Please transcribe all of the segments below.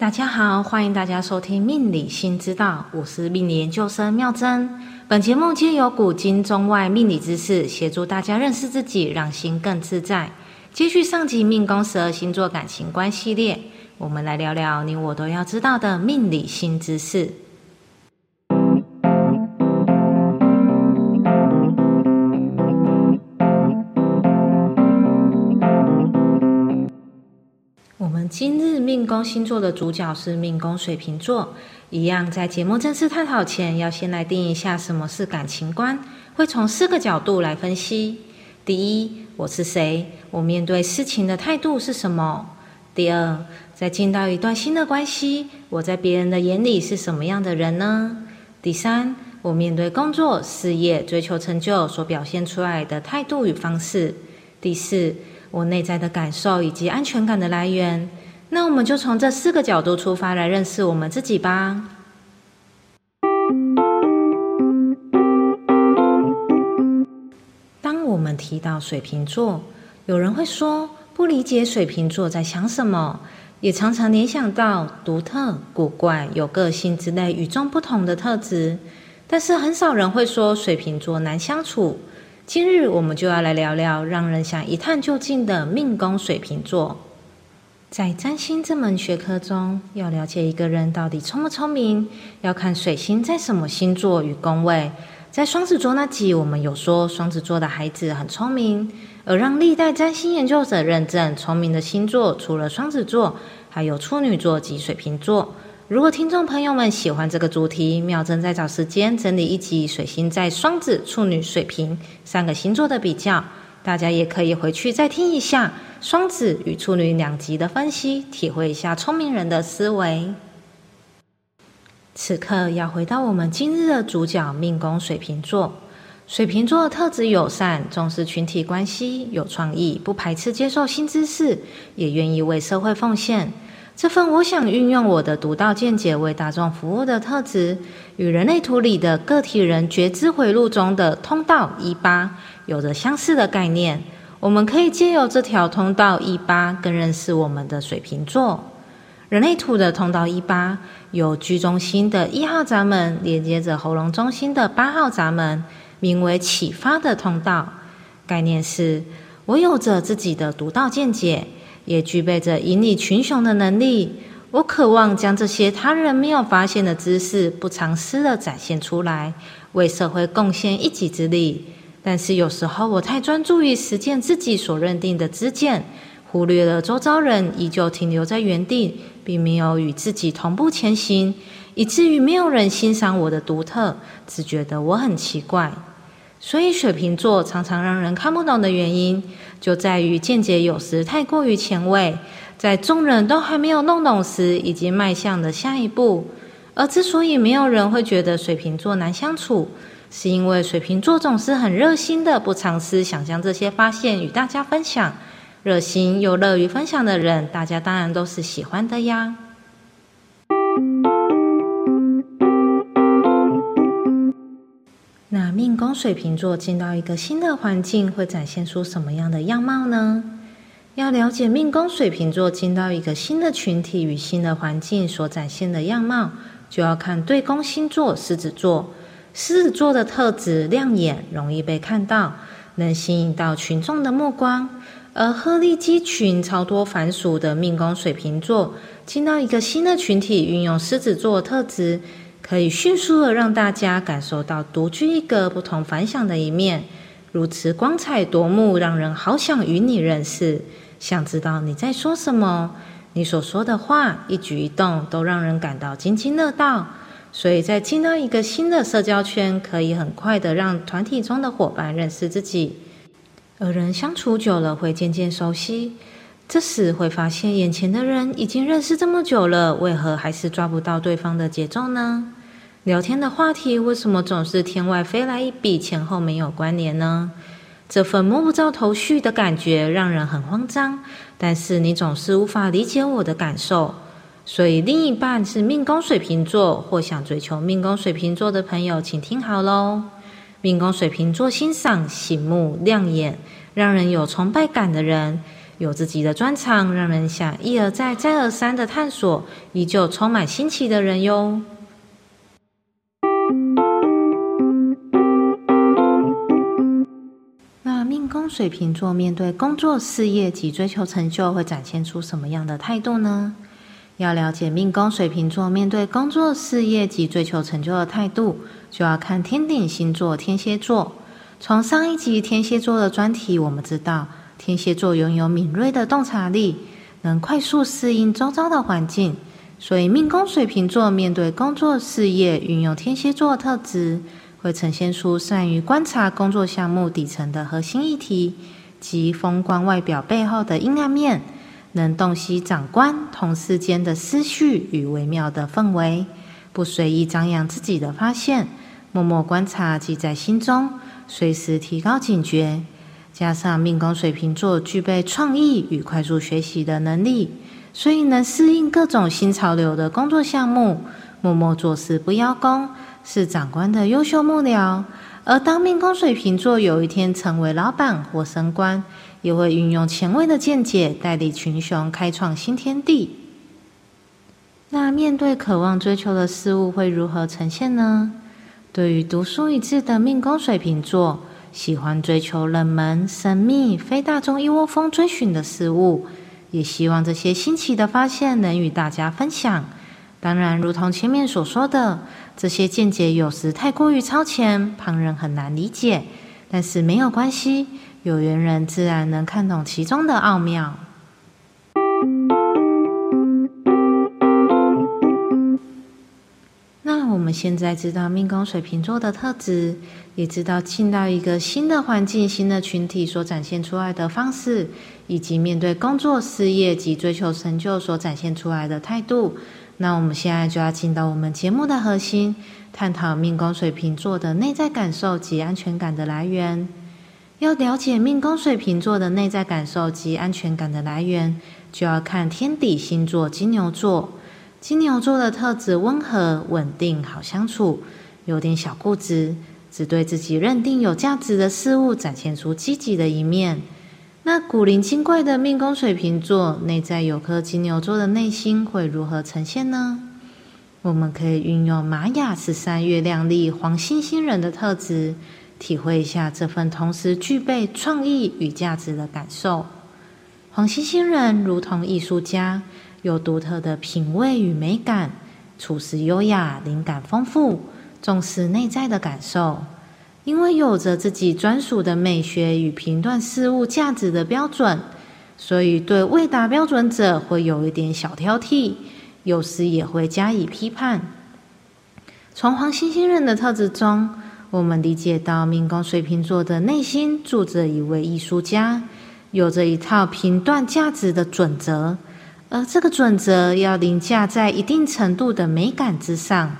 大家好，欢迎大家收听《命理新知道》，我是命理研究生妙珍。本节目皆由古今中外命理知识，协助大家认识自己，让心更自在。接续上集命宫十二星座感情观系列，我们来聊聊你我都要知道的命理新知识。今日命宫星座的主角是命宫水瓶座，一样在节目正式探讨前，要先来定一下什么是感情观，会从四个角度来分析。第一，我是谁？我面对事情的态度是什么？第二，在进到一段新的关系，我在别人的眼里是什么样的人呢？第三，我面对工作、事业、追求成就所表现出来的态度与方式。第四，我内在的感受以及安全感的来源。那我们就从这四个角度出发来认识我们自己吧。当我们提到水瓶座，有人会说不理解水瓶座在想什么，也常常联想到独特、古怪、有个性之类与众不同的特质。但是很少人会说水瓶座难相处。今日我们就要来聊聊让人想一探究竟的命宫水瓶座。在占星这门学科中，要了解一个人到底聪不聪明，要看水星在什么星座与宫位。在双子座那集，我们有说双子座的孩子很聪明，而让历代占星研究者认证聪明的星座，除了双子座，还有处女座及水瓶座。如果听众朋友们喜欢这个主题，妙正在找时间整理一集水星在双子、处女、水瓶三个星座的比较。大家也可以回去再听一下双子与处女两集的分析，体会一下聪明人的思维。此刻要回到我们今日的主角命宫水瓶座。水瓶座特质友善，重视群体关系，有创意，不排斥接受新知识，也愿意为社会奉献。这份我想运用我的独到见解为大众服务的特质，与人类图里的个体人觉知回路中的通道一八。有着相似的概念，我们可以借由这条通道一八，更认识我们的水瓶座。人类图的通道一八，有居中心的一号闸门连接着喉咙中心的八号闸门，名为启发的通道。概念是：我有着自己的独到见解，也具备着引领群雄的能力。我渴望将这些他人没有发现的知识，不藏私的展现出来，为社会贡献一己之力。但是有时候我太专注于实践自己所认定的知见，忽略了周遭人依旧停留在原地，并没有与自己同步前行，以至于没有人欣赏我的独特，只觉得我很奇怪。所以水瓶座常常让人看不懂的原因，就在于见解有时太过于前卫，在众人都还没有弄懂时，已经迈向了下一步。而之所以没有人会觉得水瓶座难相处，是因为水瓶座总是很热心的，不藏私，想将这些发现与大家分享。热心又乐于分享的人，大家当然都是喜欢的呀。命宫水瓶座进到一个新的环境，会展现出什么样的样貌呢？要了解命宫水瓶座进到一个新的群体与新的环境所展现的样貌，就要看对宫星座狮子座。狮子座的特质亮眼，容易被看到，能吸引到群众的目光。而鹤立鸡群、超脱凡俗的命宫水瓶座，进到一个新的群体，运用狮子座特质，可以迅速的让大家感受到独具一格、不同凡响的一面，如此光彩夺目，让人好想与你认识，想知道你在说什么，你所说的话、一举一动，都让人感到津津乐道。所以在进到一个新的社交圈，可以很快的让团体中的伙伴认识自己，而人相处久了会渐渐熟悉。这时会发现，眼前的人已经认识这么久了，为何还是抓不到对方的节奏呢？聊天的话题为什么总是天外飞来一笔，前后没有关联呢？这份摸不着头绪的感觉让人很慌张，但是你总是无法理解我的感受。所以，另一半是命宫水瓶座或想追求命宫水瓶座的朋友，请听好喽。命宫水瓶座欣赏醒目、亮眼、让人有崇拜感的人，有自己的专长，让人想一而再、再而三的探索，依旧充满新奇的人哟。水瓶座面对工作、事业及追求成就，会展现出什么样的态度呢？要了解命宫水瓶座面对工作、事业及追求成就的态度，就要看天顶星座天蝎座。从上一集天蝎座的专题，我们知道天蝎座拥有敏锐的洞察力，能快速适应周遭的环境。所以命宫水瓶座面对工作、事业，运用天蝎座特质，会呈现出善于观察工作项目底层的核心议题及风光外表背后的阴暗面。能洞悉长官同事间的思绪与微妙的氛围，不随意张扬自己的发现，默默观察记在心中，随时提高警觉。加上命宫水瓶座具备创意与快速学习的能力，所以能适应各种新潮流的工作项目，默默做事不邀功，是长官的优秀幕僚。而当命宫水瓶座有一天成为老板或升官，也会运用前卫的见解，带领群雄开创新天地。那面对渴望追求的事物，会如何呈现呢？对于独树一帜的命宫水瓶座，喜欢追求冷门、神秘、非大众一窝蜂追寻的事物，也希望这些新奇的发现能与大家分享。当然，如同前面所说的，这些见解有时太过于超前，旁人很难理解。但是没有关系。有缘人自然能看懂其中的奥妙。那我们现在知道命宫水瓶座的特质，也知道进到一个新的环境、新的群体所展现出来的方式，以及面对工作、事业及追求成就所展现出来的态度。那我们现在就要进到我们节目的核心，探讨命宫水瓶座的内在感受及安全感的来源。要了解命宫水瓶座的内在感受及安全感的来源，就要看天底星座金牛座。金牛座的特质温和、稳定、好相处，有点小固执，只对自己认定有价值的事物展现出积极的一面。那古灵精怪的命宫水瓶座内在有颗金牛座的内心会如何呈现呢？我们可以运用玛雅十三月亮历黄星星人的特质。体会一下这份同时具备创意与价值的感受。黄星星人如同艺术家，有独特的品味与美感，处事优雅，灵感丰富，重视内在的感受。因为有着自己专属的美学与评断事物价值的标准，所以对未达标准者会有一点小挑剔，有时也会加以批判。从黄星星人的特质中。我们理解到，命宫水瓶座的内心住着一位艺术家，有着一套评断价值的准则，而这个准则要凌驾在一定程度的美感之上，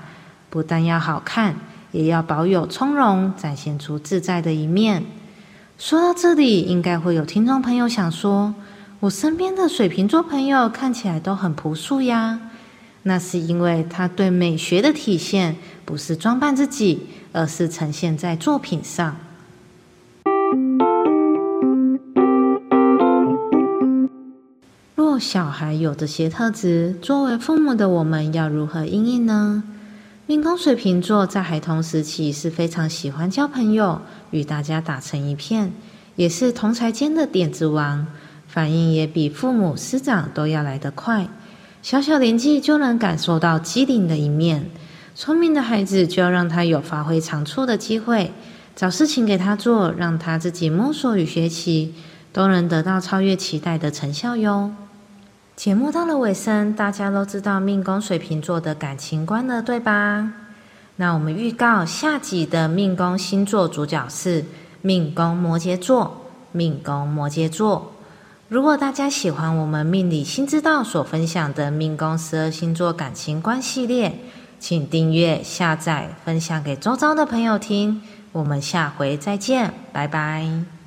不但要好看，也要保有从容，展现出自在的一面。说到这里，应该会有听众朋友想说：“我身边的水瓶座朋友看起来都很朴素呀。”那是因为他对美学的体现不是装扮自己，而是呈现在作品上。若小孩有这些特质，作为父母的我们要如何应应呢？命宫水瓶座在孩童时期是非常喜欢交朋友，与大家打成一片，也是同才间的点子王，反应也比父母师长都要来得快。小小年纪就能感受到机灵的一面，聪明的孩子就要让他有发挥长处的机会，找事情给他做，让他自己摸索与学习，都能得到超越期待的成效哟。节目到了尾声，大家都知道命宫水瓶座的感情观了，对吧？那我们预告下集的命宫星座主角是命宫摩羯座，命宫摩羯座。如果大家喜欢我们命理新知道所分享的命宫十二星座感情观系列，请订阅、下载、分享给周遭的朋友听。我们下回再见，拜拜。